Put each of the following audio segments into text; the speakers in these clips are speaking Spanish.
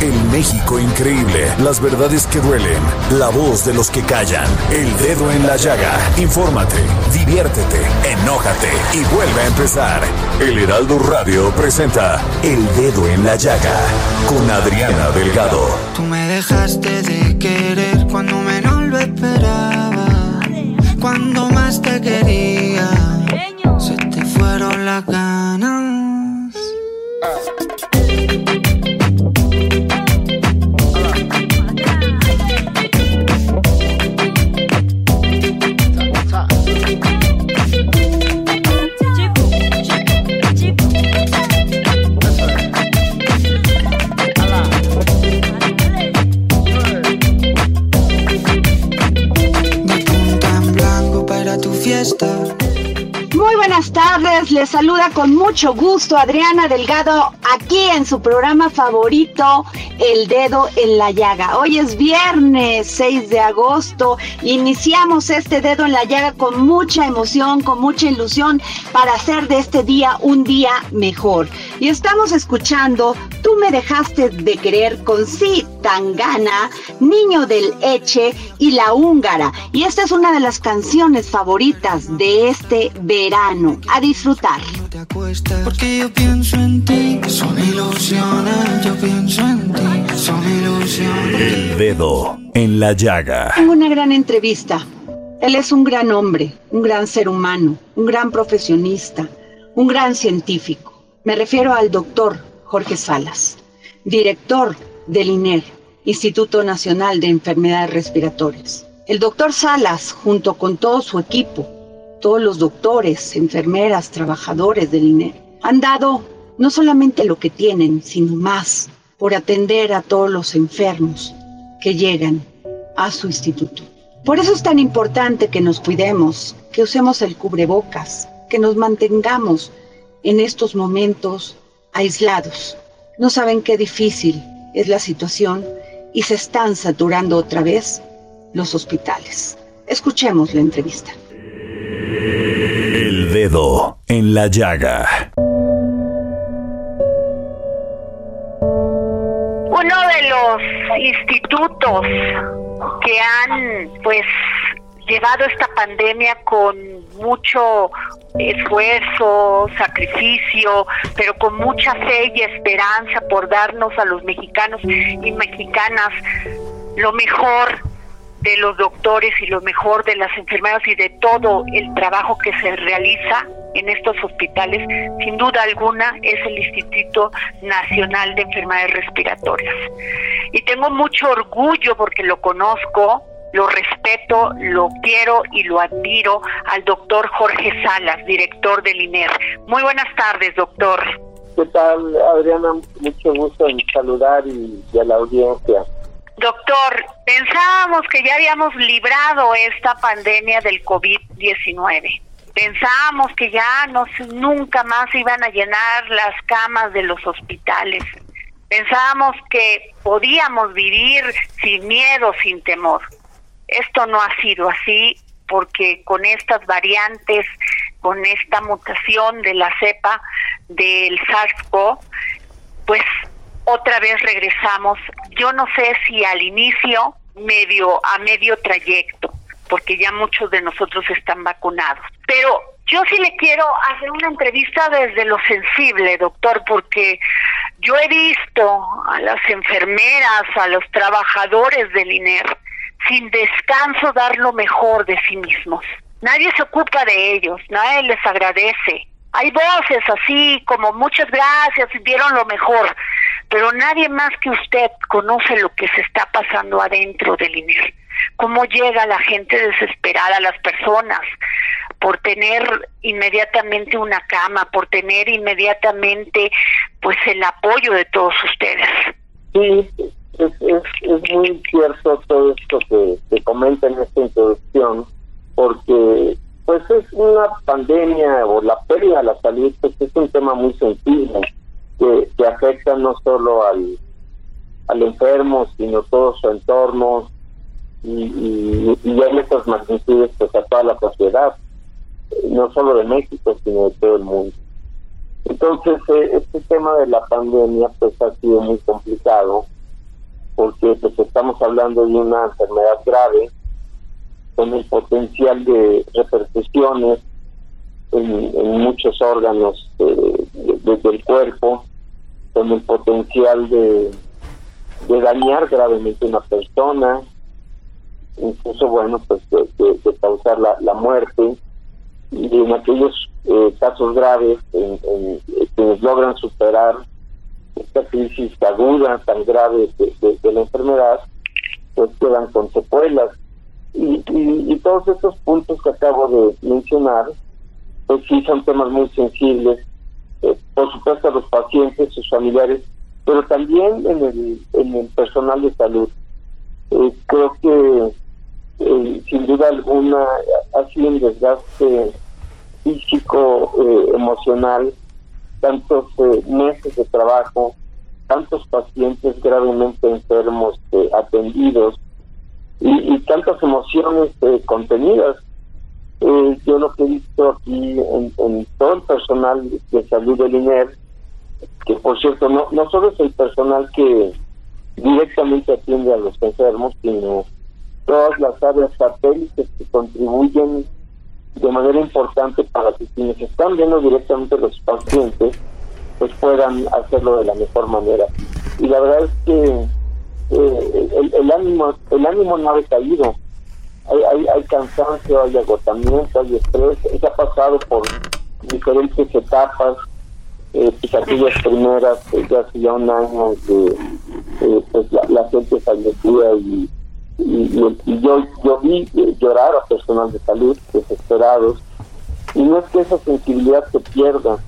El México increíble. Las verdades que duelen. La voz de los que callan. El dedo en la llaga. Infórmate, diviértete, enójate y vuelve a empezar. El Heraldo Radio presenta El Dedo en la Llaga con Adriana Delgado. Tú me dejaste de querer cuando menos lo esperaba. Cuando más te quería, se te fueron las ganas. Les saluda con mucho gusto Adriana Delgado aquí en su programa favorito, El Dedo en la Llaga. Hoy es viernes 6 de agosto, iniciamos este Dedo en la Llaga con mucha emoción, con mucha ilusión para hacer de este día un día mejor. Y estamos escuchando Tú me dejaste de querer con Sí Tangana, Niño del Eche y La Húngara. Y esta es una de las canciones favoritas de este verano. A disfrutar. No te acuestas porque yo pienso en ti. Son ilusiones, yo pienso en ti. Son ilusiones. El Dedo en la Llaga. Tengo una gran entrevista. Él es un gran hombre, un gran ser humano, un gran profesionista, un gran científico. Me refiero al doctor Jorge Salas, director del INER, Instituto Nacional de Enfermedades Respiratorias. El doctor Salas, junto con todo su equipo, todos los doctores, enfermeras, trabajadores del INER, han dado no solamente lo que tienen, sino más por atender a todos los enfermos que llegan a su instituto. Por eso es tan importante que nos cuidemos, que usemos el cubrebocas, que nos mantengamos en estos momentos aislados. No saben qué difícil es la situación y se están saturando otra vez los hospitales. Escuchemos la entrevista. El Dedo en la Llaga. uno de los institutos que han pues llevado esta pandemia con mucho esfuerzo, sacrificio, pero con mucha fe y esperanza por darnos a los mexicanos y mexicanas lo mejor de los doctores y lo mejor de las enfermeras y de todo el trabajo que se realiza en estos hospitales, sin duda alguna, es el Instituto Nacional de Enfermedades Respiratorias. Y tengo mucho orgullo porque lo conozco, lo respeto, lo quiero y lo admiro al doctor Jorge Salas, director del INER. Muy buenas tardes, doctor. ¿Qué tal, Adriana? Mucho gusto en saludar y, y a la audiencia. Doctor, pensábamos que ya habíamos librado esta pandemia del COVID-19. Pensábamos que ya no, nunca más iban a llenar las camas de los hospitales. Pensábamos que podíamos vivir sin miedo, sin temor. Esto no ha sido así porque con estas variantes, con esta mutación de la cepa del SARS-CoV, pues otra vez regresamos, yo no sé si al inicio, medio a medio trayecto, porque ya muchos de nosotros están vacunados. Pero yo sí le quiero hacer una entrevista desde lo sensible, doctor, porque Yo he visto a las enfermeras, a los trabajadores del INER, sin descanso dar lo mejor de sí mismos. Nadie se ocupa de ellos, nadie les agradece. Hay voces así como muchas gracias, dieron lo mejor, pero nadie más que usted conoce lo que se está pasando adentro del INER. Cómo llega la gente desesperada, las personas, por tener inmediatamente una cama, por tener inmediatamente pues el apoyo de todos ustedes. Sí, es, es, es muy cierto todo esto que, que comenta en esta introducción, porque pues es una pandemia o la pérdida de la salud, pues es un tema muy sensible que, que afecta no solo al, al enfermo, sino todo su entorno y, y, y hay estas magnitudes pues a toda la sociedad, no solo de México, sino de todo el mundo. Entonces, eh, este tema de la pandemia pues ha sido muy complicado porque pues estamos hablando de una enfermedad grave con el potencial de repercusiones en, muchos órganos eh, de, del cuerpo, con el potencial de, dañar gravemente a una persona, incluso, bueno, pues de, causar la, muerte, y en aquellos eh, casos graves, en, en, quienes logran superar esta crisis aguda tan grave de, de la enfermedad, pues quedan con secuelas y, y, todos estos puntos que acabo de mencionar, pues sí son temas muy sensibles, eh, por supuesto a los pacientes, sus familiares, pero también en el, en el personal de salud. Eh, creo que eh, sin duda alguna ha sido un desgaste físico, emocional, tantos meses de trabajo, tantos pacientes gravemente enfermos atendidos, y, y tantas emociones eh, contenidas. Eh, yo lo que he visto aquí en, todo el personal de salud del INER, que por cierto no, no solo es el personal que directamente atiende a los enfermos, sino todas las áreas satélites que contribuyen de manera importante para que quienes están viendo directamente los pacientes pues puedan hacerlo de la mejor manera. Y la verdad es que eh, el, ánimo el ánimo no ha decaído. Hay, hay, hay cansancio hay agotamiento hay estrés. Se ha pasado por diferentes etapas eh, pues aquellas primeras pues ya hacía un año que eh, pues la, gente fallecía y, y, y, yo yo vi llorar a personal de salud desesperados. Y no es que esa sensibilidad se pierda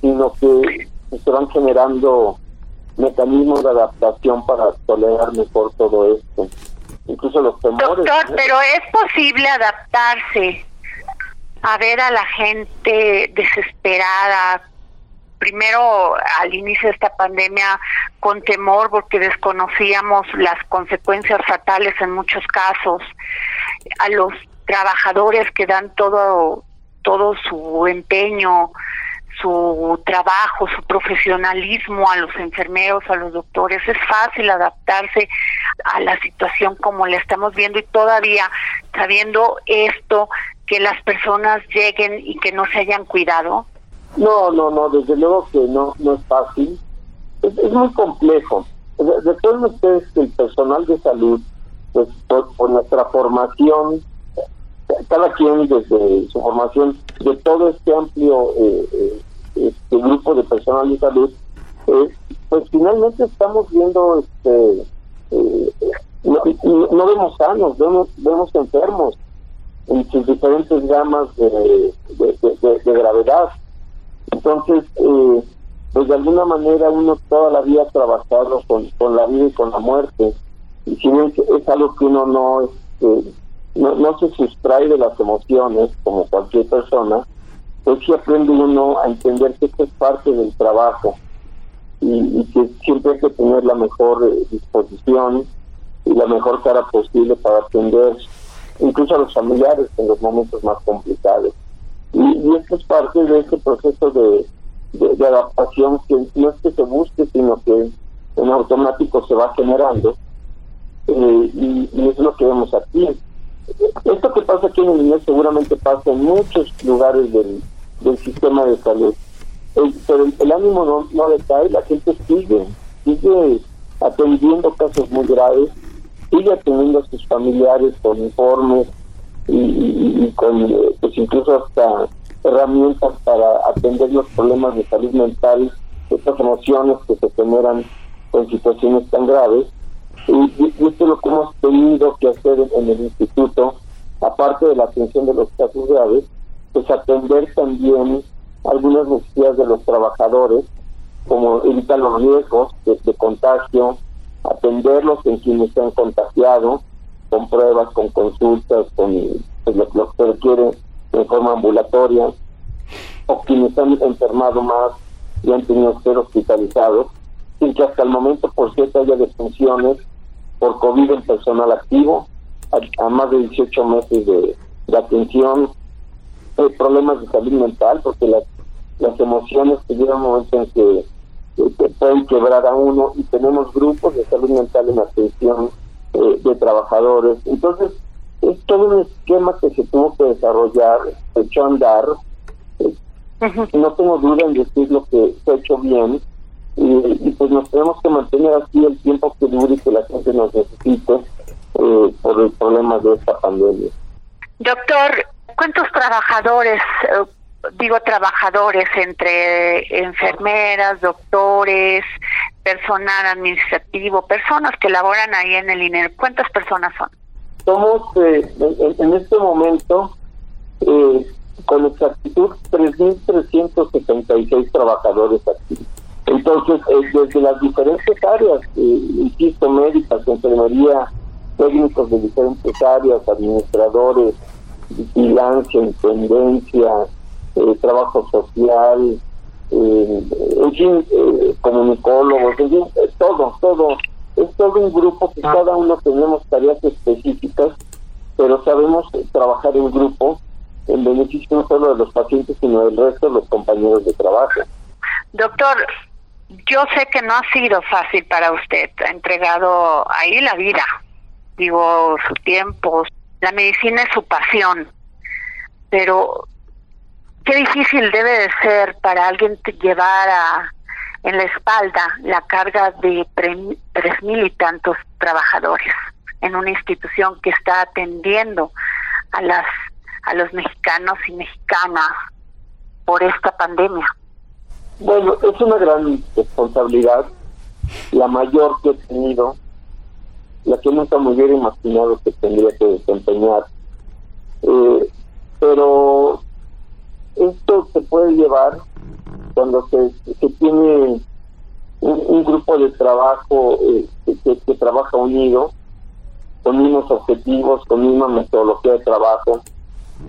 sino que se van generando mecanismos de adaptación para tolerar mejor todo esto. Incluso los temores. Doctor, pero es posible adaptarse a ver a la gente desesperada, primero al inicio de esta pandemia con temor porque desconocíamos las consecuencias fatales en muchos casos, a los trabajadores que dan todo todo su empeño, su trabajo, su profesionalismo a los enfermeros, a los doctores. Es fácil adaptarse a la situación como la estamos viendo y todavía sabiendo esto, que las personas lleguen y que no se hayan cuidado. No, no, no, desde luego que no, no es fácil. Es, muy complejo. Recuerden ustedes que el personal de salud, pues por, por nuestra formación, cada quien desde su formación de todo este amplio eh, eh, este grupo de personal de salud, eh, pues finalmente estamos viendo, este, eh, no, vemos sanos, vemos, vemos enfermos en sus diferentes gamas de gravedad. Entonces, eh, pues de alguna manera uno toda la vida ha trabajado con, con la vida y con la muerte. Y si bien es algo que uno no, este, no, no se sustrae de las emociones, como cualquier persona, pues sí aprende uno a entender que esto es parte del trabajo y, que siempre hay que tener la mejor eh, disposición y la mejor cara posible para atender incluso a los familiares en los momentos más complicados. Y, y esto es parte de este proceso de, adaptación que no es que se busque, sino que en automático se va generando. Eh, y, y, es lo que vemos aquí. Esto que pasa aquí en el INE seguramente pasa en muchos lugares del, del sistema de salud. pero el, ánimo no, no decae, la gente sigue, sigue atendiendo casos muy graves, sigue atendiendo a sus familiares con informes y, con pues incluso hasta herramientas para atender los problemas de salud mental, estas emociones que se generan con situaciones tan graves. Y, esto es lo que hemos tenido que hacer en, el instituto, aparte de la atención de los casos graves, pues atender también algunas necesidades de los trabajadores, como evitar los riesgos de, contagio, atenderlos en quienes se han contagiado, con pruebas, con consultas, con pues, lo, que se requiere en forma ambulatoria, o quienes han enfermado más y han tenido que ser hospitalizados, sin que hasta el momento, por cierto, haya defunciones por COVID en personal activo, a, más de 18 meses de, atención, eh, problemas de salud mental, porque las, las emociones que llegan un momento en que, pueden quebrar a uno y tenemos grupos de salud mental en atención eh, de trabajadores. Entonces, es todo un esquema que se tuvo que desarrollar, se echó a andar. Eh, no tengo duda en decir lo que se ha hecho bien, y, pues nos tenemos que mantener así el tiempo que dure y que la gente nos necesite eh, por el problema de esta pandemia. Doctor, ¿cuántos trabajadores, eh, digo trabajadores, entre enfermeras, doctores, personal administrativo, personas que laboran ahí en el INER, cuántas personas son? Somos eh, en, este momento con exactitud 3.376 trabajadores activos. Entonces, eh, desde las diferentes áreas, eh, insisto, médicas, enfermería, técnicos de diferentes áreas, administradores, vigilancia, intendencia, eh, trabajo social, en fin, comunicólogos, en fin, todo, todo. Es todo un grupo que cada uno tenemos tareas específicas, pero sabemos trabajar en grupo en beneficio no solo de los pacientes, sino del resto de los compañeros de trabajo. Doctor, yo sé que no ha sido fácil para usted, ha entregado ahí la vida, digo, su tiempo, la medicina es su pasión, pero qué difícil debe de ser para alguien llevar a, en la espalda la carga de tres mil y tantos trabajadores en una institución que está atendiendo a las a los mexicanos y mexicanas por esta pandemia. Bueno, es una gran responsabilidad, la mayor que he tenido, la que nunca me hubiera imaginado que tendría que desempeñar. Eh, pero esto se puede llevar cuando se, tiene un, grupo de trabajo eh, que, trabaja unido, con mismos objetivos, con misma metodología de trabajo.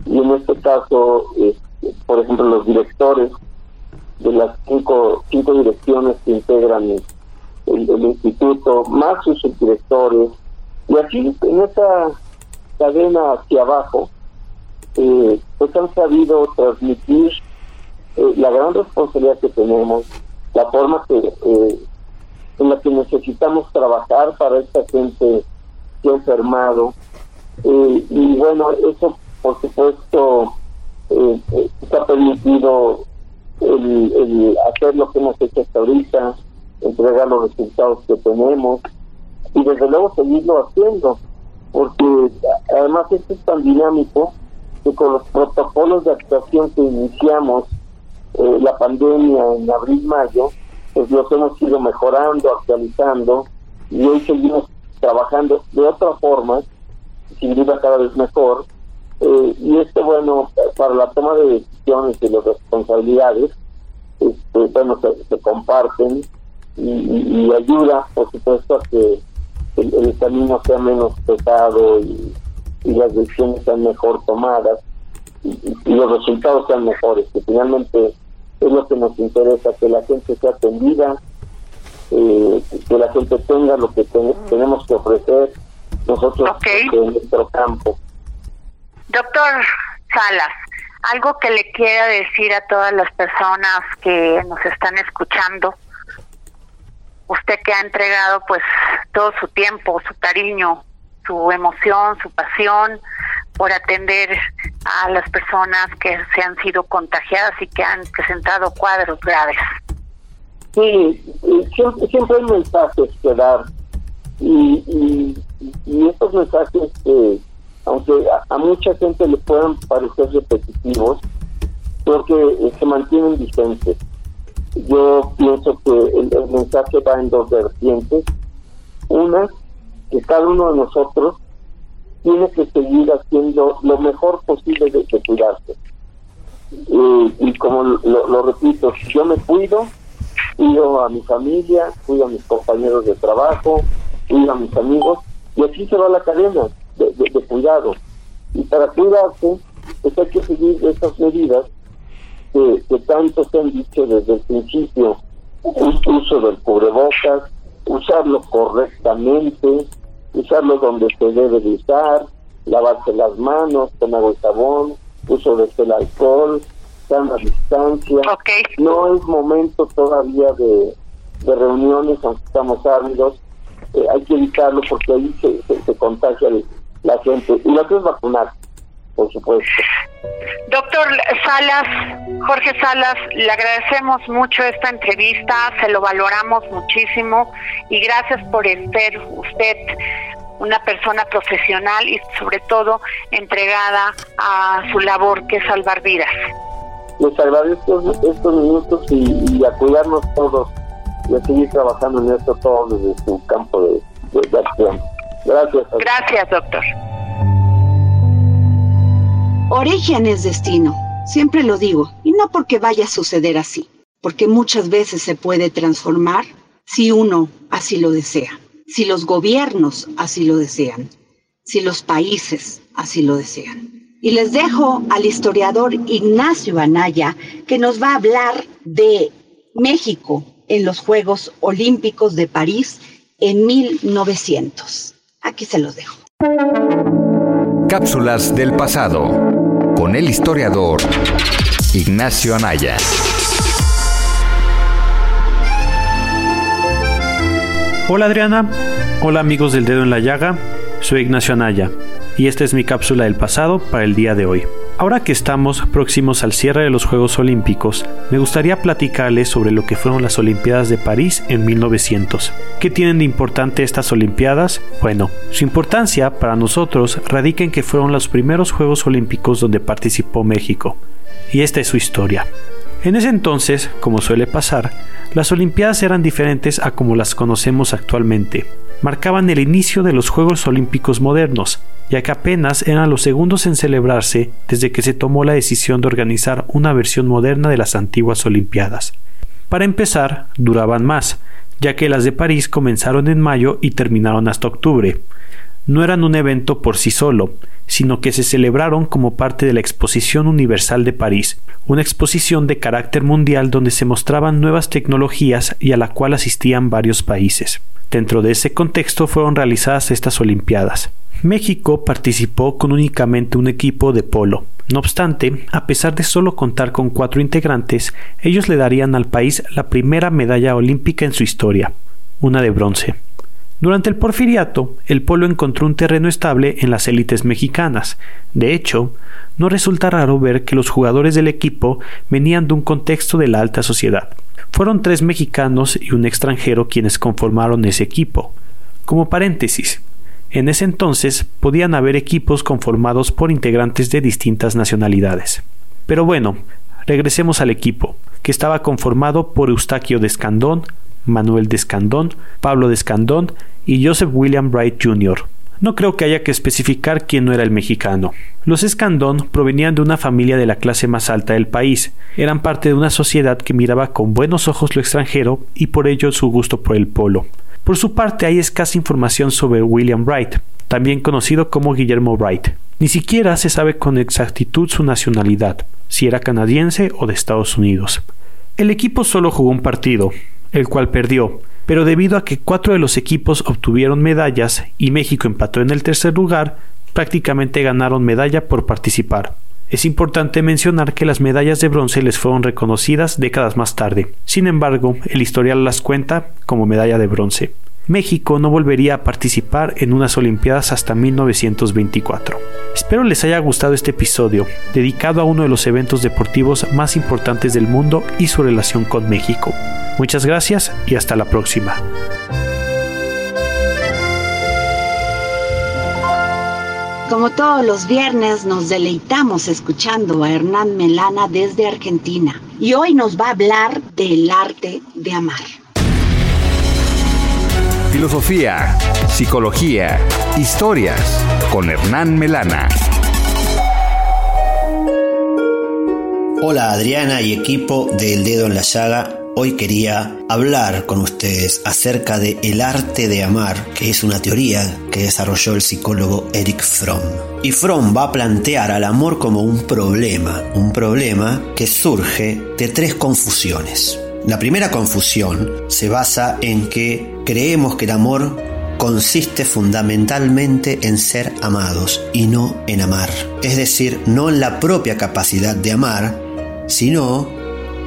Y en este caso, eh, por ejemplo, los directores de las cinco, cinco direcciones que integran el, instituto, más sus subdirectores, y aquí en esa cadena hacia abajo, eh, pues han sabido transmitir eh, la gran responsabilidad que tenemos, la forma que eh, en la que necesitamos trabajar para esta gente que ha enfermado. y bueno, eso por supuesto está permitido el, hacer lo que hemos hecho hasta ahorita, entregar los resultados que tenemos y desde luego seguirlo haciendo, porque además esto es tan dinámico que con los protocolos de actuación que iniciamos eh, la pandemia en abril-mayo, pues los hemos ido mejorando, actualizando y hoy seguimos trabajando de otra forma, sin duda cada vez mejor, eh, y esto, bueno, para la toma de decisiones y las responsabilidades, este, bueno, se, comparten y, ayuda, por supuesto, a que el, camino sea menos pesado y, las decisiones sean mejor tomadas y, los resultados sean mejores, que finalmente es lo que nos interesa, que la gente sea atendida, eh, que la gente tenga lo que tenemos que ofrecer nosotros en nuestro campo. Doctor Salas, algo que le quiera decir a todas las personas que nos están escuchando, usted que ha entregado pues todo su tiempo, su cariño, su emoción, su pasión por atender a las personas que se han sido contagiadas y que han presentado cuadros graves. Sí, siempre, siempre hay mensajes que dar y, estos mensajes que aunque a, mucha gente le puedan parecer repetitivos, creo que eh, se mantienen vigentes. Yo pienso que el, el mensaje va en dos vertientes. Una, que cada uno de nosotros tiene que seguir haciendo lo mejor posible de, cuidarse. y como lo, repito, yo me cuido, cuido a mi familia, cuido a mis compañeros de trabajo, cuido a mis amigos, y así se va la cadena de, cuidado. Y para cuidarse, pues hay que seguir esas medidas que, que tanto se han dicho desde el principio. uso del cubrebocas, usarlo correctamente, usarlo donde se debe de usar, lavarse las manos con agua y jabón, uso de el alcohol, sana distancia. No es momento todavía de, reuniones, aunque estamos ávidos. Eh, hay que evitarlo porque ahí se, se, contagia la gente. Y lo que es vacunar, por supuesto. Doctor Salas, Jorge Salas, le agradecemos mucho esta entrevista, se lo valoramos muchísimo y gracias por ser usted una persona profesional y sobre todo entregada a su labor que es salvar vidas. Les agradezco estos minutos y, a cuidarnos todos y a seguir trabajando en esto todo desde su campo de, de acción. Gracias. Gracias, doctor. Origen es destino, siempre lo digo, y no porque vaya a suceder así, porque muchas veces se puede transformar si uno así lo desea, si los gobiernos así lo desean, si los países así lo desean. Y les dejo al historiador Ignacio Anaya, que nos va a hablar de México en los Juegos Olímpicos de París en 1900. Aquí se los dejo. Cápsulas del pasado con el historiador Ignacio Anaya. Hola Adriana, hola amigos del dedo en la llaga, soy Ignacio Anaya y esta es mi cápsula del pasado para el día de hoy. Ahora que estamos próximos al cierre de los Juegos Olímpicos, me gustaría platicarles sobre lo que fueron las Olimpiadas de París en 1900. ¿Qué tienen de importante estas Olimpiadas? Bueno, su importancia para nosotros radica en que fueron los primeros Juegos Olímpicos donde participó México. Y esta es su historia. En ese entonces, como suele pasar, las Olimpiadas eran diferentes a como las conocemos actualmente. Marcaban el inicio de los Juegos Olímpicos modernos, ya que apenas eran los segundos en celebrarse desde que se tomó la decisión de organizar una versión moderna de las antiguas Olimpiadas. Para empezar, duraban más, ya que las de París comenzaron en mayo y terminaron hasta octubre. No eran un evento por sí solo, sino que se celebraron como parte de la Exposición Universal de París, una exposición de carácter mundial donde se mostraban nuevas tecnologías y a la cual asistían varios países. Dentro de ese contexto fueron realizadas estas Olimpiadas. México participó con únicamente un equipo de polo. No obstante, a pesar de solo contar con cuatro integrantes, ellos le darían al país la primera medalla olímpica en su historia, una de bronce. Durante el porfiriato, el polo encontró un terreno estable en las élites mexicanas. De hecho, no resulta raro ver que los jugadores del equipo venían de un contexto de la alta sociedad. Fueron tres mexicanos y un extranjero quienes conformaron ese equipo. Como paréntesis, en ese entonces podían haber equipos conformados por integrantes de distintas nacionalidades. Pero bueno, regresemos al equipo, que estaba conformado por Eustaquio de Escandón, Manuel de Escandón, Pablo de Escandón y Joseph William Bright Jr. No creo que haya que especificar quién no era el mexicano. Los Escandón provenían de una familia de la clase más alta del país, eran parte de una sociedad que miraba con buenos ojos lo extranjero y por ello su gusto por el polo. Por su parte, hay escasa información sobre William Wright, también conocido como Guillermo Wright. Ni siquiera se sabe con exactitud su nacionalidad, si era canadiense o de Estados Unidos. El equipo solo jugó un partido, el cual perdió, pero debido a que cuatro de los equipos obtuvieron medallas y México empató en el tercer lugar, prácticamente ganaron medalla por participar. Es importante mencionar que las medallas de bronce les fueron reconocidas décadas más tarde. Sin embargo, el historial las cuenta como medalla de bronce. México no volvería a participar en unas Olimpiadas hasta 1924. Espero les haya gustado este episodio, dedicado a uno de los eventos deportivos más importantes del mundo y su relación con México. Muchas gracias y hasta la próxima. Como todos los viernes nos deleitamos escuchando a Hernán Melana desde Argentina y hoy nos va a hablar del arte de amar. Filosofía, psicología, historias con Hernán Melana. Hola Adriana y equipo del Dedo en la Llaga Hoy quería hablar con ustedes acerca de el arte de amar, que es una teoría que desarrolló el psicólogo Eric Fromm. Y Fromm va a plantear al amor como un problema, un problema que surge de tres confusiones. La primera confusión se basa en que creemos que el amor consiste fundamentalmente en ser amados y no en amar. Es decir, no en la propia capacidad de amar, sino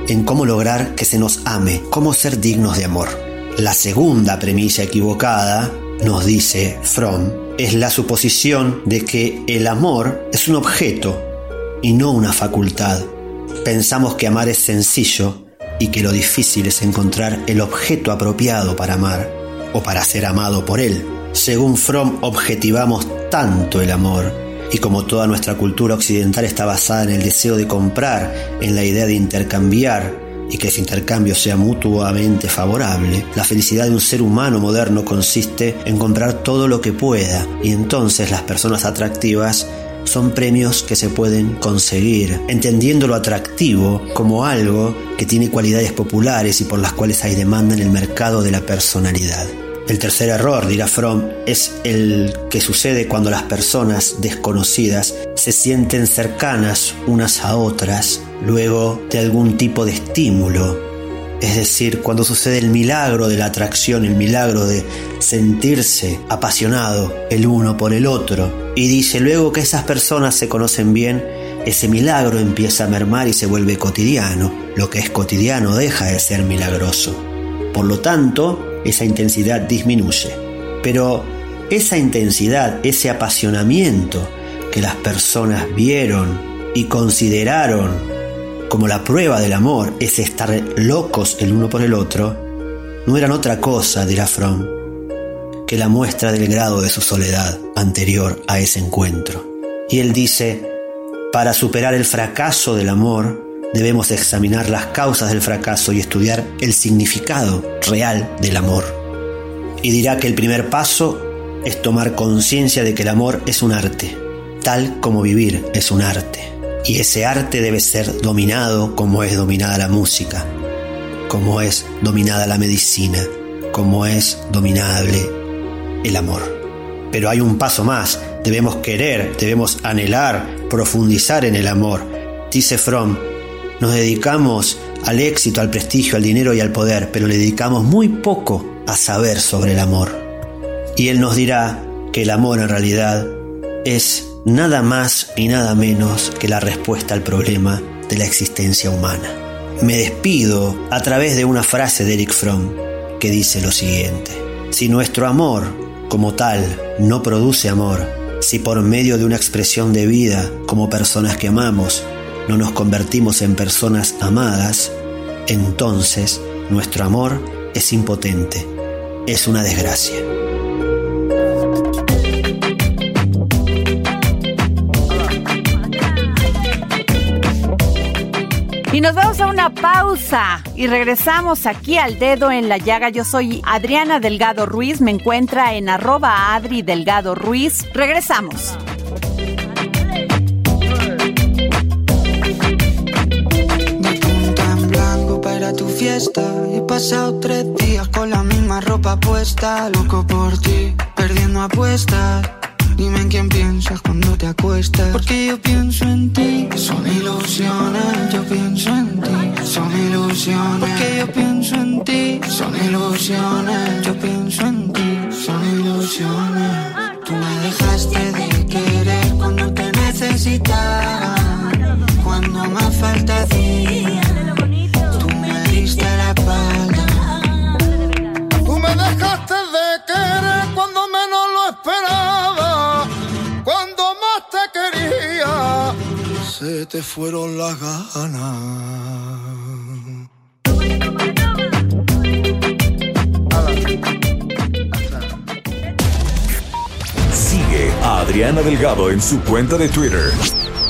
en cómo lograr que se nos ame, cómo ser dignos de amor. La segunda premisa equivocada, nos dice Fromm, es la suposición de que el amor es un objeto y no una facultad. Pensamos que amar es sencillo y que lo difícil es encontrar el objeto apropiado para amar o para ser amado por él. Según Fromm, objetivamos tanto el amor y como toda nuestra cultura occidental está basada en el deseo de comprar, en la idea de intercambiar y que ese intercambio sea mutuamente favorable, la felicidad de un ser humano moderno consiste en comprar todo lo que pueda y entonces las personas atractivas son premios que se pueden conseguir, entendiendo lo atractivo como algo que tiene cualidades populares y por las cuales hay demanda en el mercado de la personalidad. El tercer error, dirá Fromm, es el que sucede cuando las personas desconocidas se sienten cercanas unas a otras luego de algún tipo de estímulo. Es decir, cuando sucede el milagro de la atracción, el milagro de sentirse apasionado el uno por el otro. Y dice luego que esas personas se conocen bien, ese milagro empieza a mermar y se vuelve cotidiano. Lo que es cotidiano deja de ser milagroso. Por lo tanto, esa intensidad disminuye. Pero esa intensidad, ese apasionamiento que las personas vieron y consideraron como la prueba del amor, ese estar locos el uno por el otro, no eran otra cosa, dirá Fromm, que la muestra del grado de su soledad anterior a ese encuentro. Y él dice, para superar el fracaso del amor, debemos examinar las causas del fracaso y estudiar el significado real del amor. Y dirá que el primer paso es tomar conciencia de que el amor es un arte, tal como vivir es un arte. Y ese arte debe ser dominado como es dominada la música, como es dominada la medicina, como es dominable el amor. Pero hay un paso más, debemos querer, debemos anhelar, profundizar en el amor. Dice Fromm, nos dedicamos al éxito, al prestigio, al dinero y al poder, pero le dedicamos muy poco a saber sobre el amor. Y Él nos dirá que el amor en realidad es nada más y nada menos que la respuesta al problema de la existencia humana. Me despido a través de una frase de Eric Fromm que dice lo siguiente. Si nuestro amor como tal no produce amor, si por medio de una expresión de vida como personas que amamos no nos convertimos en personas amadas, entonces nuestro amor es impotente, es una desgracia. Nos vamos a una pausa y regresamos aquí al dedo en la llaga. Yo soy Adriana Delgado Ruiz, me encuentra en arroba Adri Delgado Ruiz. Regresamos. He pasado tres días con la misma ropa puesta. Loco por ti, perdiendo apuestas. Dime en quién piensas cuando te acuestas. Porque yo pienso en ti. Son ilusiones, yo pienso en ti. Son ilusiones. Porque yo pienso en ti. Son ilusiones, yo pienso en ti. Son ilusiones. Tú me dejaste de querer cuando te necesitaba. Cuando más falta ti se te fueron las ganas. Sigue a Adriana Delgado en su cuenta de Twitter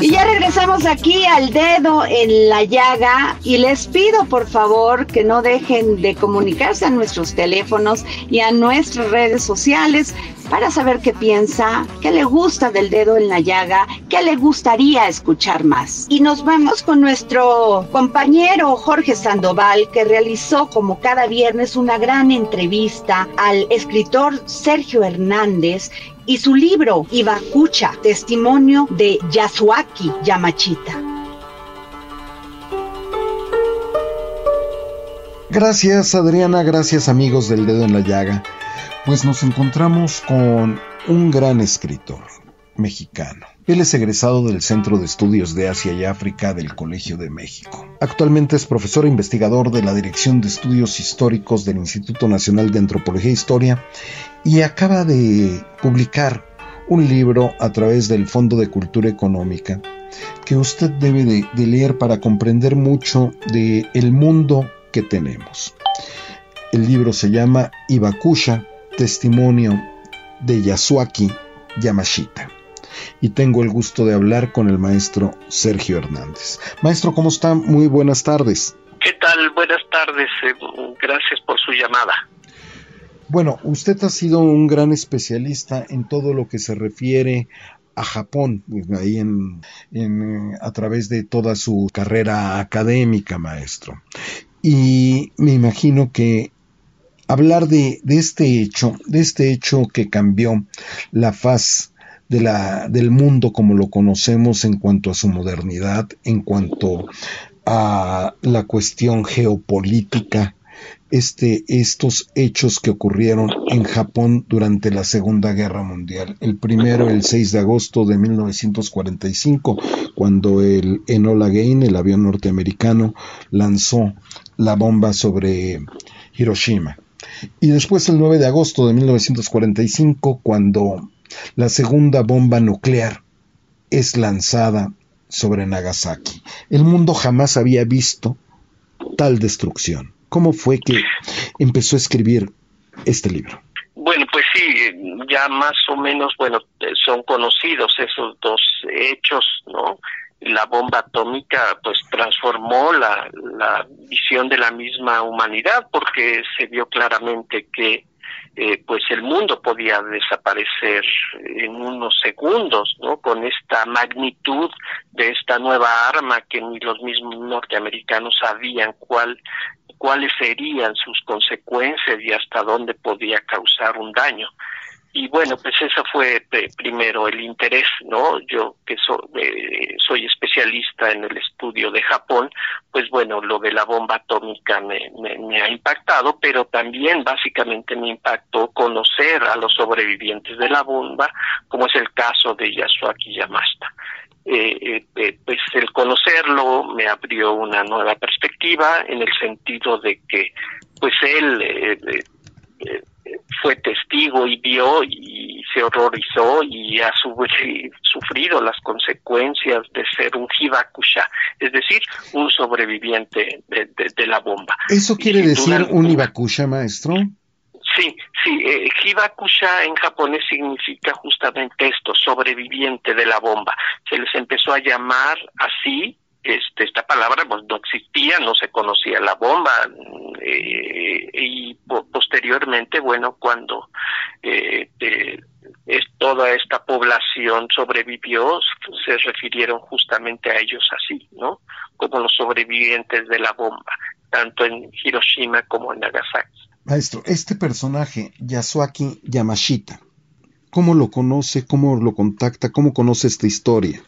y ya regresamos aquí al dedo en la llaga y les pido por favor que no dejen de comunicarse a nuestros teléfonos y a nuestras redes sociales para saber qué piensa, qué le gusta del dedo en la llaga, qué le gustaría escuchar más. Y nos vamos con nuestro compañero Jorge Sandoval, que realizó como cada viernes una gran entrevista al escritor Sergio Hernández y su libro Ibacucha, testimonio de Yasuaki Yamachita. Gracias Adriana, gracias amigos del dedo en la llaga. Pues nos encontramos con un gran escritor mexicano. Él es egresado del Centro de Estudios de Asia y África del Colegio de México. Actualmente es profesor e investigador de la Dirección de Estudios Históricos del Instituto Nacional de Antropología e Historia y acaba de publicar un libro a través del Fondo de Cultura Económica que usted debe de, leer para comprender mucho del el mundo que tenemos. El libro se llama Ibakusha, Testimonio de Yasuaki Yamashita. Y tengo el gusto de hablar con el maestro Sergio Hernández. Maestro, ¿cómo está? Muy buenas tardes. ¿Qué tal? Buenas tardes. Eh, gracias por su llamada. Bueno, usted ha sido un gran especialista en todo lo que se refiere a Japón, ahí en, a través de toda su carrera académica, maestro. Y me imagino que hablar de, de este hecho, de este hecho que cambió la faz de la, del mundo como lo conocemos en cuanto a su modernidad, en cuanto a la cuestión geopolítica, este, estos hechos que ocurrieron en Japón durante la Segunda Guerra Mundial. El primero, el 6 de agosto de 1945, cuando el Enola Gay, el avión norteamericano, lanzó la bomba sobre Hiroshima. Y después el 9 de agosto de 1945, cuando la segunda bomba nuclear es lanzada sobre Nagasaki. El mundo jamás había visto tal destrucción. ¿Cómo fue que empezó a escribir este libro? Bueno, pues sí, ya más o menos, bueno, son conocidos esos dos hechos, ¿no? La bomba atómica pues transformó la, la visión de la misma humanidad porque se vio claramente que eh, pues el mundo podía desaparecer en unos segundos, ¿no? Con esta magnitud de esta nueva arma que ni los mismos norteamericanos sabían cuál cuáles serían sus consecuencias y hasta dónde podía causar un daño y bueno, pues ese fue eh, primero el interés, ¿no? Yo que eh, soy especialista en el estudio de Japón, pues bueno, lo de la bomba atómica me, ha impactado, pero también básicamente me impactó conocer a los sobrevivientes de la bomba, como es el caso de Yasuaki Yamashita. Eh, eh, pues el conocerlo me abrió una nueva perspectiva en el sentido de que pues él eh, fue testigo y vio y se horrorizó y ha sufrido las consecuencias de ser un hibakusha, es decir, un sobreviviente de, la bomba. ¿Eso quiere decir un hibakusha, maestro? Sí, sí, eh, hibakusha en japonés significa justamente esto, sobreviviente de la bomba. Se les empezó a llamar así este, esta palabra pues no existía, no se conocía la bomba eh, y posteriormente, bueno, cuando eh, es, toda esta población sobrevivió, se refirieron justamente a ellos así, ¿no? Como los sobrevivientes de la bomba, tanto en Hiroshima como en Nagasaki. Maestro, este personaje, Yasuaki Yamashita, ¿cómo lo conoce, cómo lo contacta, cómo conoce esta historia?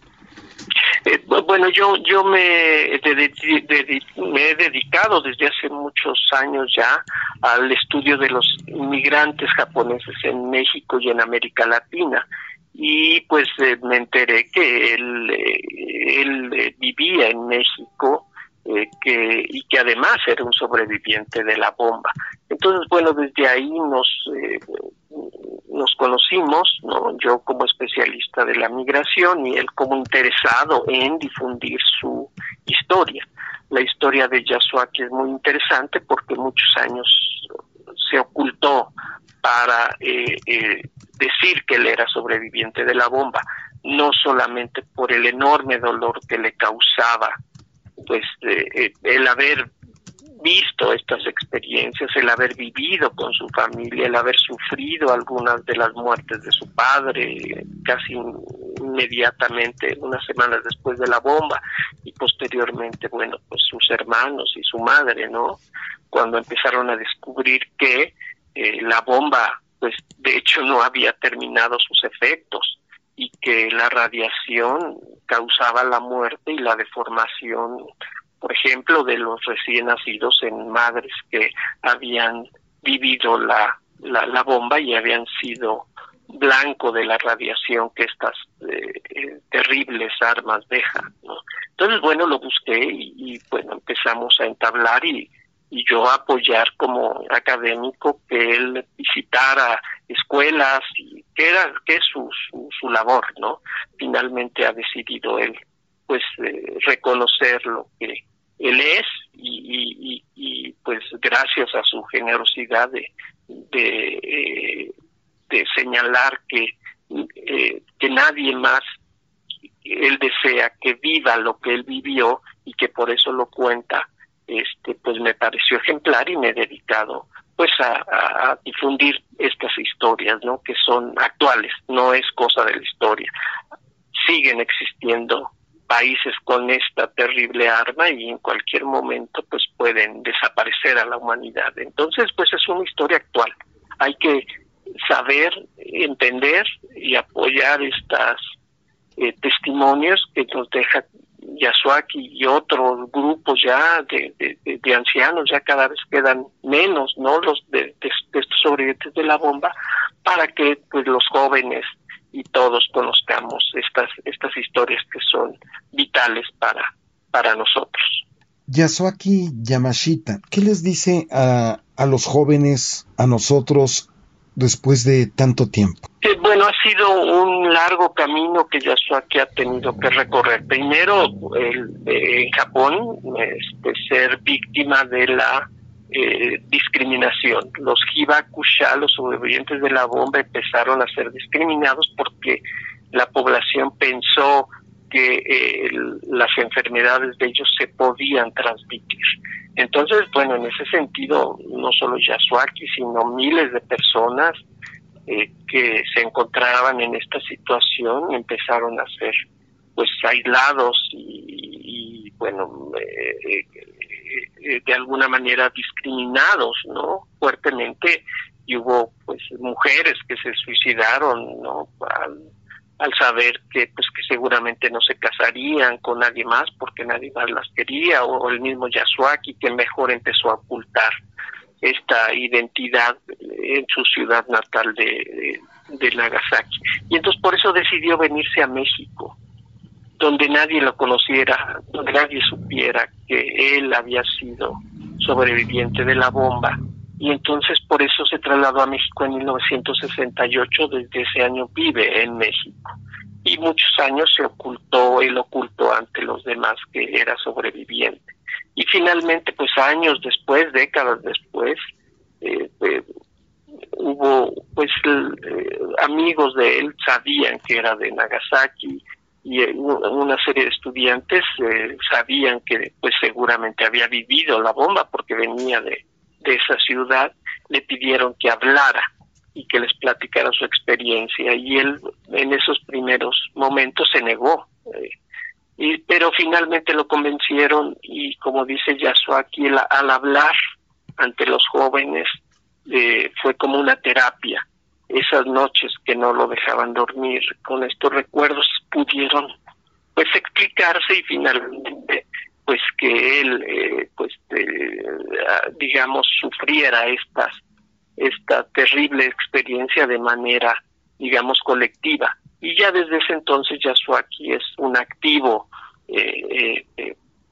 Eh, bueno, yo yo me, me he dedicado desde hace muchos años ya al estudio de los inmigrantes japoneses en México y en América Latina. Y pues eh, me enteré que él, eh, él vivía en México que, y que además era un sobreviviente de la bomba. Entonces, bueno, desde ahí nos nos conocimos, ¿no? yo como especialista de la migración y él como interesado en difundir su historia. La historia de Yasuaki es muy interesante porque muchos años se ocultó para eh, eh, decir que él era sobreviviente de la bomba, no solamente por el enorme dolor que le causaba pues eh, el haber visto estas experiencias, el haber vivido con su familia, el haber sufrido algunas de las muertes de su padre, casi inmediatamente, unas semanas después de la bomba, y posteriormente, bueno, pues sus hermanos y su madre, ¿no? Cuando empezaron a descubrir que eh, la bomba, pues de hecho no había terminado sus efectos y que la radiación causaba la muerte y la deformación por ejemplo, de los recién nacidos en madres que habían vivido la, la, bomba y habían sido blanco de la radiación que estas eh, eh, terribles armas dejan. Entonces, bueno, lo busqué y, bueno, empezamos a entablar y, y yo apoyar como académico que él visitara escuelas y que era que es su, su, labor, ¿no? Finalmente ha decidido él pues eh, reconocer lo que él es y, y, pues gracias a su generosidad de, de, eh, de señalar que, eh, que nadie más él desea que viva lo que él vivió y que por eso lo cuenta este pues me pareció ejemplar y me he dedicado pues a, difundir estas historias no que son actuales no es cosa de la historia siguen existiendo países con esta terrible arma y en cualquier momento pues pueden desaparecer a la humanidad. Entonces pues es una historia actual. Hay que saber, entender y apoyar estas eh, testimonios que nos deja Y otros grupos ya de, de, ancianos, ya cada vez quedan menos, ¿no? Los de, de, estos sobrevivientes de la bomba, para que pues los jóvenes y todos conozcamos estas, estas historias que son vitales para, para nosotros. Yasuaki Yamashita, ¿qué les dice a, a los jóvenes, a nosotros, después de tanto tiempo? Eh, bueno, ha sido un largo camino que Yasuaki ha tenido que recorrer. Primero, el, en Japón, este, ser víctima de la eh, discriminación. Los Hibakusha, los sobrevivientes de la bomba, empezaron a ser discriminados porque la población pensó que eh, las enfermedades de ellos se podían transmitir. Entonces, bueno, en ese sentido, no solo Yasuaki, sino miles de personas eh, que se encontraban en esta situación empezaron a ser pues aislados y, y bueno, eh, eh, de alguna manera discriminados, ¿no? Fuertemente y hubo pues mujeres que se suicidaron, ¿no? Al, saber que pues que seguramente no se casarían con nadie más porque nadie más las quería o el mismo Yasuaki que mejor empezó a ocultar esta identidad en su ciudad natal de, de Nagasaki y entonces por eso decidió venirse a México donde nadie lo conociera, donde nadie supiera que él había sido sobreviviente de la bomba. Y entonces por eso se trasladó a México en 1968, desde ese año vive en México. Y muchos años se ocultó, él ocultó ante los demás que era sobreviviente. Y finalmente, pues años después, décadas después, eh, eh, hubo, pues, eh, amigos de él sabían que era de Nagasaki, y una serie de estudiantes sabían que pues seguramente había vivido la bomba porque venía de, de esa ciudad, le pidieron que hablara y que les platicara su experiencia y él en esos primeros momentos se negó. Y, pero finalmente lo convencieron y como dice Yasuaki, al hablar ante los jóvenes eh, fue como una terapia. Esas noches que no lo dejaban dormir con estos recuerdos pudieron pues explicarse y finalmente pues que él eh, pues eh, digamos sufriera estas esta terrible experiencia de manera digamos colectiva y ya desde ese entonces Yasuaki es un activo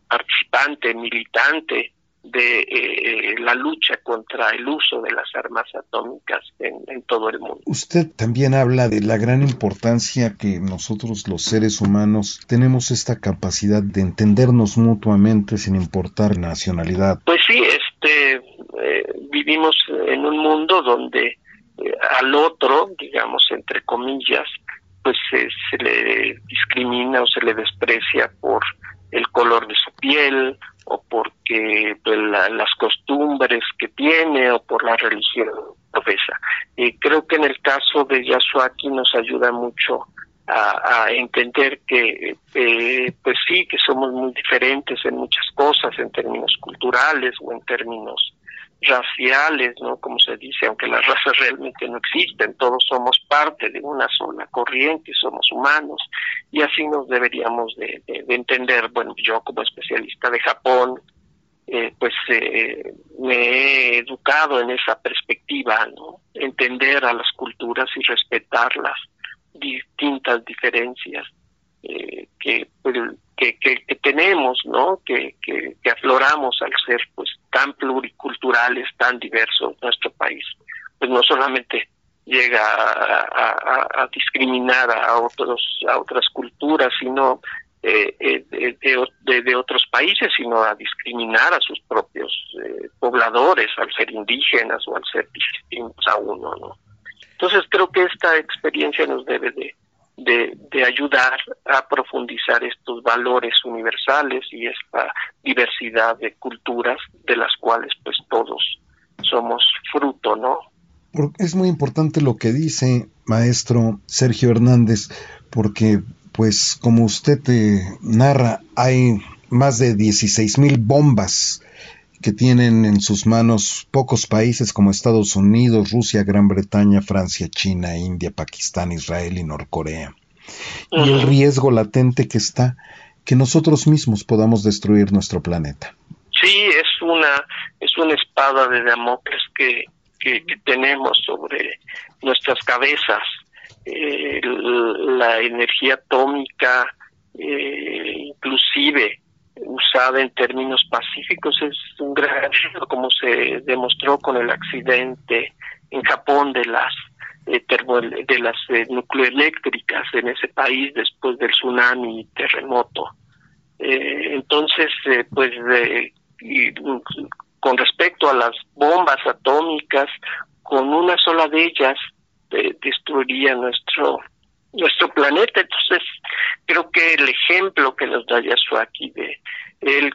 participante militante de eh, la lucha contra el uso de las armas atómicas en, todo el mundo. Usted también habla de la gran importancia que nosotros los seres humanos tenemos esta capacidad de entendernos mutuamente sin importar nacionalidad. Pues sí, este eh, vivimos en un mundo donde eh, al otro, digamos entre comillas, pues se le discrimina o se le desprecia por el color de su piel o porque pues, las costumbres que tiene o por la religión profesa. Creo que en el caso de Yasuaki nos ayuda mucho a, entender que, eh, pues sí, que somos muy diferentes en muchas cosas, en términos culturales o en términos raciales, ¿no? Como se dice, aunque las razas realmente no existen, todos somos parte de una sola corriente, somos humanos, y así nos deberíamos de, entender. Bueno, yo como especialista de Japón, eh, pues eh, me he educado en esa perspectiva. Entender a las culturas y respetar las distintas diferencias eh, que, pues, que, que, tenemos, ¿no? Que, que, afloramos al ser pues tan pluriculturales, tan diverso nuestro país. Pues no solamente llega a, discriminar a otros a otras culturas, sino eh, eh de, de, otros países, sino a discriminar a sus propios eh, pobladores al ser indígenas o al ser distintos a uno, ¿no? Entonces creo que esta experiencia nos debe de, de, ayudar a profundizar estos valores universales y esta diversidad de culturas de las cuales pues todos somos fruto, ¿no? Es muy importante lo que dice maestro Sergio Hernández, porque pues como usted te narra, hay más de 16 mil bombas que tienen en sus manos pocos países como Estados Unidos, Rusia, Gran Bretaña, Francia, China, India, Pakistán, Israel y Norcorea. Y el riesgo latente que está que nosotros mismos podamos destruir nuestro planeta. Sí, es una es una espada de Damocles que, que, tenemos sobre nuestras cabezas. Eh, la energía atómica, eh, inclusive en términos pacíficos es un gran riesgo, como se demostró con el accidente en Japón de las eh, de las eh, nucleoeléctricas en ese país después del tsunami y terremoto. Eh, entonces, eh, pues, y, con respecto a las bombas atómicas, con una sola de ellas destruiría nuestro nuestro planeta. Entonces, creo que el ejemplo que nos da Yasuaki de él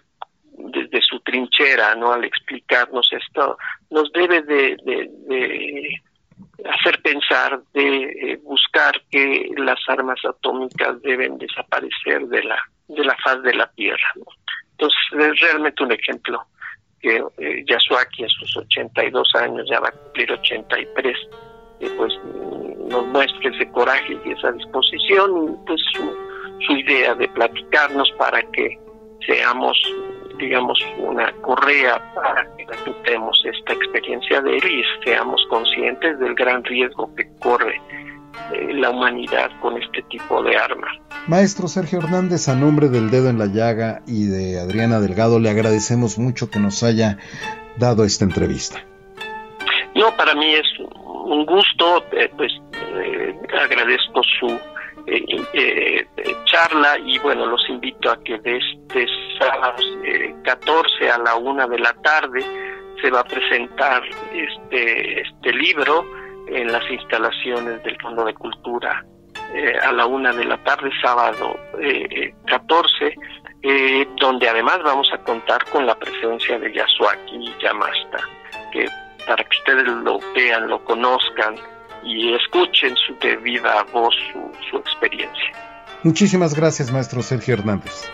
desde su trinchera, ¿no? Al explicarnos esto, nos debe de, de, hacer pensar, de eh, buscar que las armas atómicas deben desaparecer de la de la faz de la Tierra. Entonces, es realmente un ejemplo que eh, Yasuaki a sus 82 años, ya va a cumplir 83, pues nos muestre ese coraje y esa disposición y pues su, su idea de platicarnos para que seamos digamos una correa para que disfrutemos esta experiencia de él y seamos conscientes del gran riesgo que corre eh, la humanidad con este tipo de armas. Maestro Sergio Hernández, a nombre del Dedo en la Llaga y de Adriana Delgado, le agradecemos mucho que nos haya dado esta entrevista. No, para mí es un gusto, eh, pues eh, agradezco su eh, eh, charla y bueno, los invito a que de este sábado 14 a la una de la tarde se va a presentar este, este libro en las instalaciones del Fondo de Cultura eh, a la una de la tarde, sábado 14, donde además vamos a contar con la presencia de Yasuaki Yamasta, que para que ustedes lo vean, lo conozcan y escuchen su debida voz, su, su experiencia. Muchísimas gracias, maestro Sergio Hernández.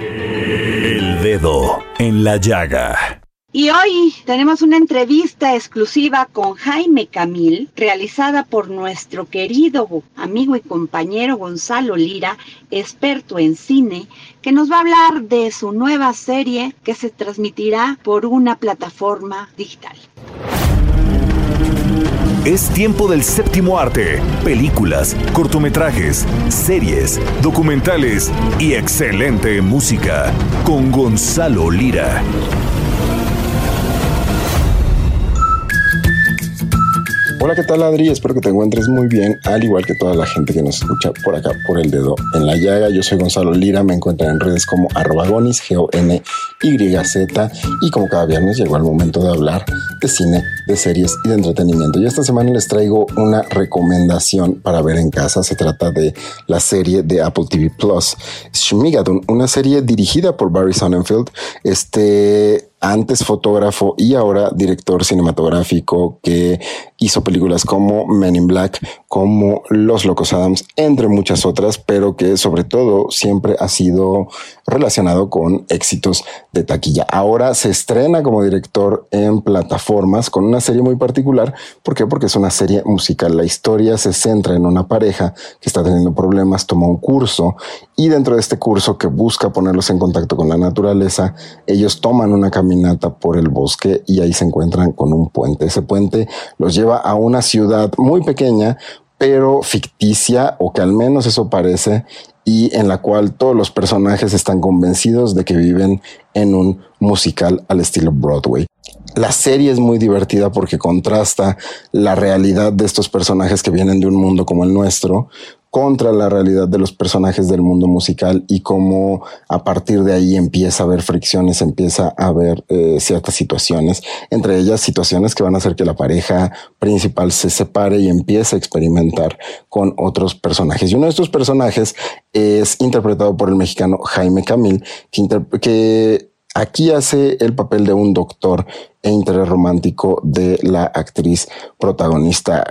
El dedo en la llaga. Y hoy tenemos una entrevista exclusiva con Jaime Camil, realizada por nuestro querido amigo y compañero Gonzalo Lira, experto en cine, que nos va a hablar de su nueva serie que se transmitirá por una plataforma digital. Es tiempo del séptimo arte, películas, cortometrajes, series, documentales y excelente música con Gonzalo Lira. Hola, ¿qué tal Adri? Espero que te encuentres muy bien, al igual que toda la gente que nos escucha por acá, por el dedo en la llaga. Yo soy Gonzalo Lira, me encuentran en redes como arroba gonis, G-O-N-Y-Z, y como cada viernes llegó el momento de hablar de cine, de series y de entretenimiento. Y esta semana les traigo una recomendación para ver en casa. Se trata de la serie de Apple TV Plus, Shmigadun, una serie dirigida por Barry Sonnenfeld. Este antes fotógrafo y ahora director cinematográfico que hizo películas como Men in Black, como Los Locos Adams, entre muchas otras, pero que sobre todo siempre ha sido relacionado con éxitos de taquilla. Ahora se estrena como director en plataformas con una serie muy particular. ¿Por qué? Porque es una serie musical. La historia se centra en una pareja que está teniendo problemas, toma un curso y dentro de este curso que busca ponerlos en contacto con la naturaleza, ellos toman una por el bosque y ahí se encuentran con un puente. Ese puente los lleva a una ciudad muy pequeña, pero ficticia, o que al menos eso parece, y en la cual todos los personajes están convencidos de que viven en un musical al estilo Broadway. La serie es muy divertida porque contrasta la realidad de estos personajes que vienen de un mundo como el nuestro contra la realidad de los personajes del mundo musical y cómo a partir de ahí empieza a haber fricciones, empieza a haber eh, ciertas situaciones, entre ellas situaciones que van a hacer que la pareja principal se separe y empiece a experimentar con otros personajes. Y uno de estos personajes es interpretado por el mexicano Jaime Camil, que, que Aquí hace el papel de un doctor e interés romántico de la actriz protagonista.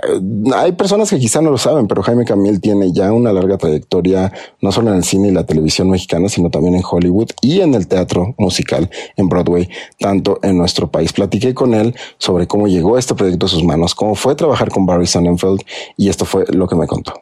Hay personas que quizá no lo saben, pero Jaime Camil tiene ya una larga trayectoria, no solo en el cine y la televisión mexicana, sino también en Hollywood y en el teatro musical en Broadway, tanto en nuestro país. Platiqué con él sobre cómo llegó este proyecto a sus manos, cómo fue trabajar con Barry Sonnenfeld y esto fue lo que me contó.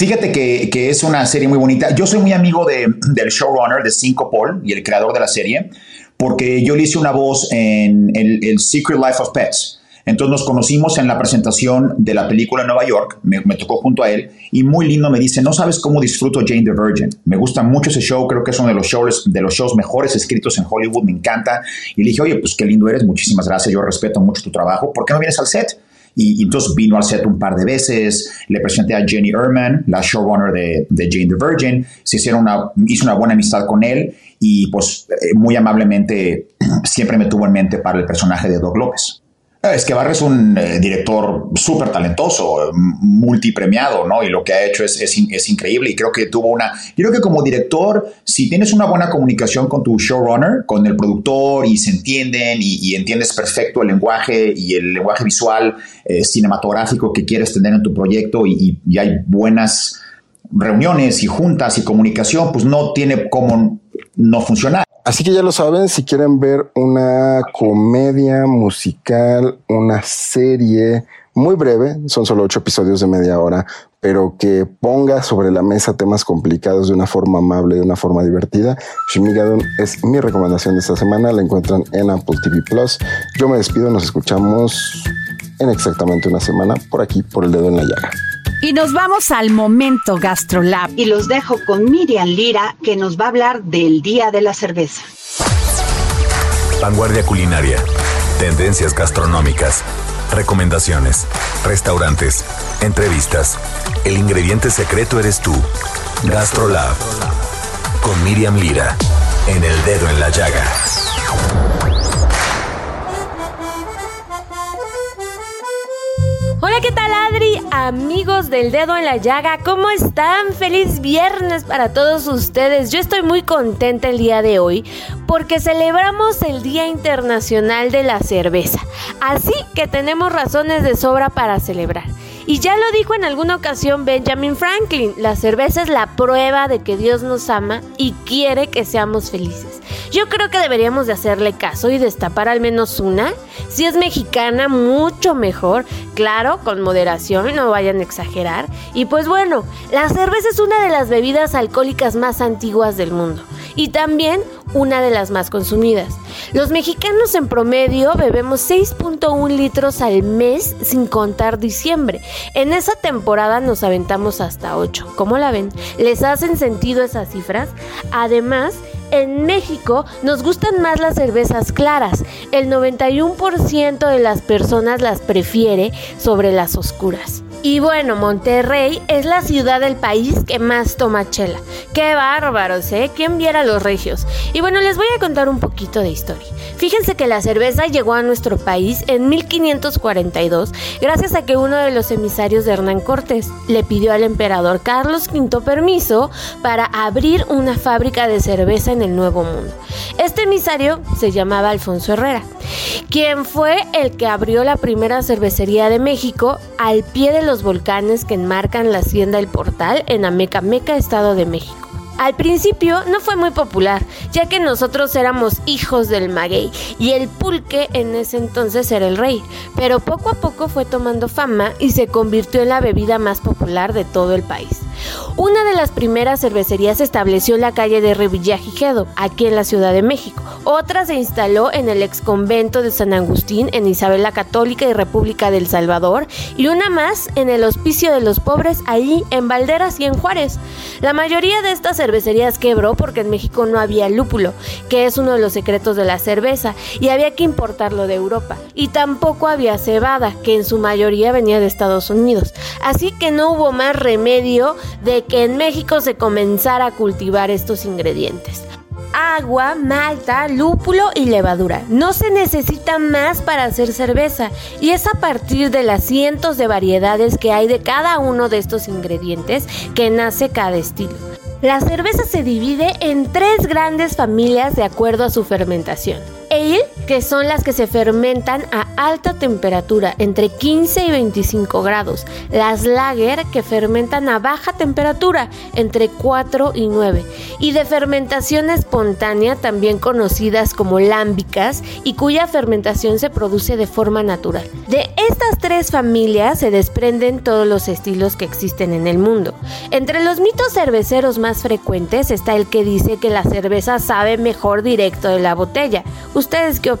Fíjate que, es una serie muy bonita. Yo soy muy amigo de, del showrunner de Cinco Paul y el creador de la serie, porque yo le hice una voz en el, el, Secret Life of Pets. Entonces nos conocimos en la presentación de la película en Nueva York, me, me, tocó junto a él y muy lindo me dice, no sabes cómo disfruto Jane the Virgin, me gusta mucho ese show, creo que es uno de los shows, de los shows mejores escritos en Hollywood, me encanta. Y le dije, oye, pues qué lindo eres, muchísimas gracias, yo respeto mucho tu trabajo, ¿por qué no vienes al set? Y, entonces vino al set un par de veces, le presenté a Jenny Ehrman, la showrunner de, Jane the Virgin, se hicieron una, hizo una buena amistad con él y pues eh, muy amablemente siempre me tuvo en mente para el personaje de Doug López. Es que Barry es un eh, director súper talentoso, multipremiado, ¿no? Y lo que ha hecho es, es, es, increíble y creo que tuvo una... Creo que como director, si tienes una buena comunicación con tu showrunner, con el productor y se entienden y, entiendes perfecto el lenguaje y el lenguaje visual eh, cinematográfico que quieres tener en tu proyecto y, y hay buenas reuniones y juntas y comunicación, pues no tiene cómo no funcionar. Así que ya lo saben, si quieren ver una comedia musical, una serie muy breve, son solo ocho episodios de media hora, pero que ponga sobre la mesa temas complicados de una forma amable, de una forma divertida. Shimigadon es mi recomendación de esta semana, la encuentran en Apple TV Plus. Yo me despido, nos escuchamos en exactamente una semana por aquí, por el dedo en la llaga. Y nos vamos al momento GastroLab. Y los dejo con Miriam Lira, que nos va a hablar del Día de la Cerveza. Vanguardia culinaria, tendencias gastronómicas, recomendaciones, restaurantes, entrevistas. El ingrediente secreto eres tú. GastroLab. Con Miriam Lira, en el dedo en la llaga. ¿Qué tal Adri? Amigos del dedo en la llaga, ¿cómo están? Feliz viernes para todos ustedes. Yo estoy muy contenta el día de hoy porque celebramos el Día Internacional de la Cerveza. Así que tenemos razones de sobra para celebrar. Y ya lo dijo en alguna ocasión Benjamin Franklin, la cerveza es la prueba de que Dios nos ama y quiere que seamos felices. Yo creo que deberíamos de hacerle caso y destapar al menos una. Si es mexicana, mucho mejor. Claro, con moderación, no vayan a exagerar. Y pues bueno, la cerveza es una de las bebidas alcohólicas más antiguas del mundo y también una de las más consumidas. Los mexicanos en promedio bebemos 6.1 litros al mes sin contar diciembre. En esa temporada nos aventamos hasta 8. ¿Cómo la ven? ¿Les hacen sentido esas cifras? Además, en México nos gustan más las cervezas claras. El 91% de las personas las prefiere sobre las oscuras. Y bueno, Monterrey es la ciudad del país que más toma chela. Qué bárbaros, ¿eh? ¿Quién viera los regios? Y bueno, les voy a contar un poquito de historia. Fíjense que la cerveza llegó a nuestro país en 1542 gracias a que uno de los emisarios de Hernán Cortés le pidió al emperador Carlos V permiso para abrir una fábrica de cerveza en el Nuevo Mundo. Este emisario se llamaba Alfonso Herrera, quien fue el que abrió la primera cervecería de México al pie de los volcanes que enmarcan la hacienda El Portal en Ameca Meca, Estado de México. Al principio no fue muy popular, ya que nosotros éramos hijos del maguey y el pulque en ese entonces era el rey, pero poco a poco fue tomando fama y se convirtió en la bebida más popular de todo el país. Una de las primeras cervecerías se estableció en la calle de Revillagigedo, aquí en la Ciudad de México. Otra se instaló en el ex convento de San Agustín, en Isabel la Católica y República del Salvador, y una más en el Hospicio de los Pobres, ahí en Valderas y en Juárez. La mayoría de estas cervecerías quebró porque en México no había lúpulo, que es uno de los secretos de la cerveza, y había que importarlo de Europa. Y tampoco había cebada, que en su mayoría venía de Estados Unidos. Así que no hubo más remedio de que en México se comenzara a cultivar estos ingredientes. Agua, malta, lúpulo y levadura. No se necesita más para hacer cerveza y es a partir de las cientos de variedades que hay de cada uno de estos ingredientes que nace cada estilo. La cerveza se divide en tres grandes familias de acuerdo a su fermentación. Ale, que son las que se fermentan a alta temperatura, entre 15 y 25 grados. Las lager, que fermentan a baja temperatura, entre 4 y 9. Y de fermentación espontánea, también conocidas como lámbicas, y cuya fermentación se produce de forma natural. De estas tres familias se desprenden todos los estilos que existen en el mundo. Entre los mitos cerveceros más frecuentes está el que dice que la cerveza sabe mejor directo de la botella. ¿Ustedes qué opinan?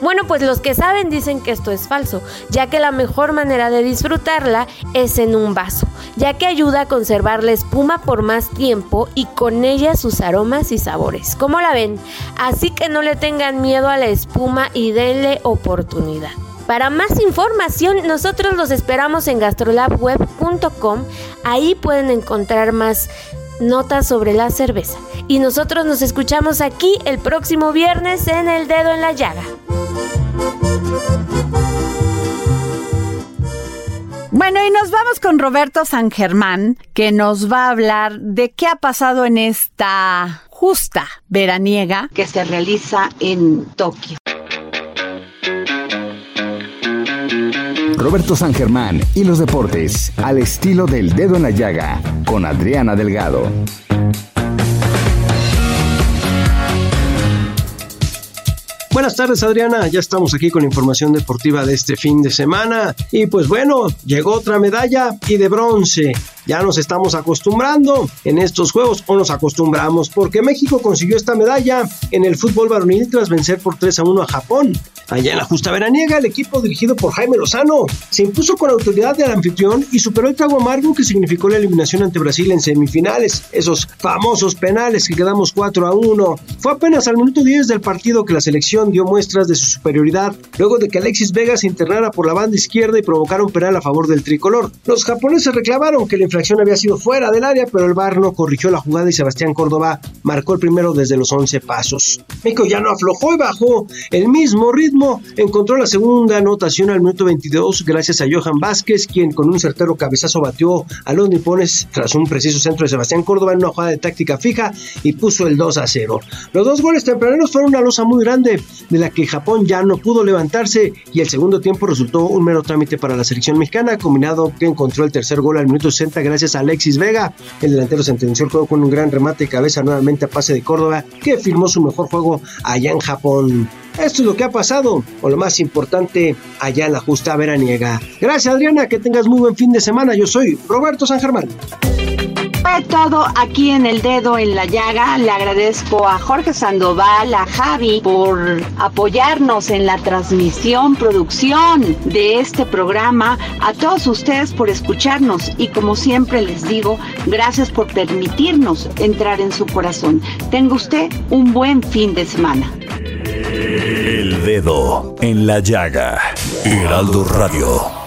Bueno, pues los que saben dicen que esto es falso, ya que la mejor manera de disfrutarla es en un vaso, ya que ayuda a conservar la espuma por más tiempo y con ella sus aromas y sabores. ¿Cómo la ven? Así que no le tengan miedo a la espuma y denle oportunidad. Para más información, nosotros los esperamos en gastrolabweb.com. Ahí pueden encontrar más notas sobre la cerveza. Y nosotros nos escuchamos aquí el próximo viernes en El Dedo en la Llaga. Bueno, y nos vamos con Roberto San Germán, que nos va a hablar de qué ha pasado en esta justa veraniega que se realiza en Tokio. Roberto San Germán y los deportes al estilo del dedo en la llaga con Adriana Delgado. Buenas tardes Adriana, ya estamos aquí con información deportiva de este fin de semana y pues bueno, llegó otra medalla y de bronce. Ya nos estamos acostumbrando en estos juegos o nos acostumbramos porque México consiguió esta medalla en el fútbol varonil tras vencer por 3 a 1 a Japón. Allá en la justa veraniega, el equipo dirigido por Jaime Lozano se impuso con autoridad del anfitrión y superó el trago amargo que significó la eliminación ante Brasil en semifinales. Esos famosos penales que quedamos 4 a 1. Fue apenas al minuto 10 del partido que la selección dio muestras de su superioridad, luego de que Alexis Vega se internara por la banda izquierda y provocara un penal a favor del tricolor. Los japoneses reclamaron que el infracción había sido fuera del área, pero el VAR no corrigió la jugada y Sebastián Córdoba marcó el primero desde los 11 pasos. México ya no aflojó y bajó el mismo ritmo, encontró la segunda anotación al minuto 22 gracias a Johan Vázquez, quien con un certero cabezazo batió a los nipones tras un preciso centro de Sebastián Córdoba en una jugada de táctica fija y puso el 2 a 0. Los dos goles tempraneros fueron una losa muy grande de la que Japón ya no pudo levantarse y el segundo tiempo resultó un mero trámite para la selección mexicana, combinado que encontró el tercer gol al minuto 60 gracias a Alexis Vega. El delantero sentenció el juego con un gran remate de cabeza nuevamente a pase de Córdoba, que firmó su mejor juego allá en Japón. Esto es lo que ha pasado, o lo más importante, allá en la justa veraniega. Gracias Adriana, que tengas muy buen fin de semana. Yo soy Roberto San Germán. Fue todo aquí en el dedo en la llaga. Le agradezco a Jorge Sandoval, a Javi por apoyarnos en la transmisión, producción de este programa, a todos ustedes por escucharnos y como siempre les digo, gracias por permitirnos entrar en su corazón. Tenga usted un buen fin de semana. El dedo en la llaga. Heraldo Radio.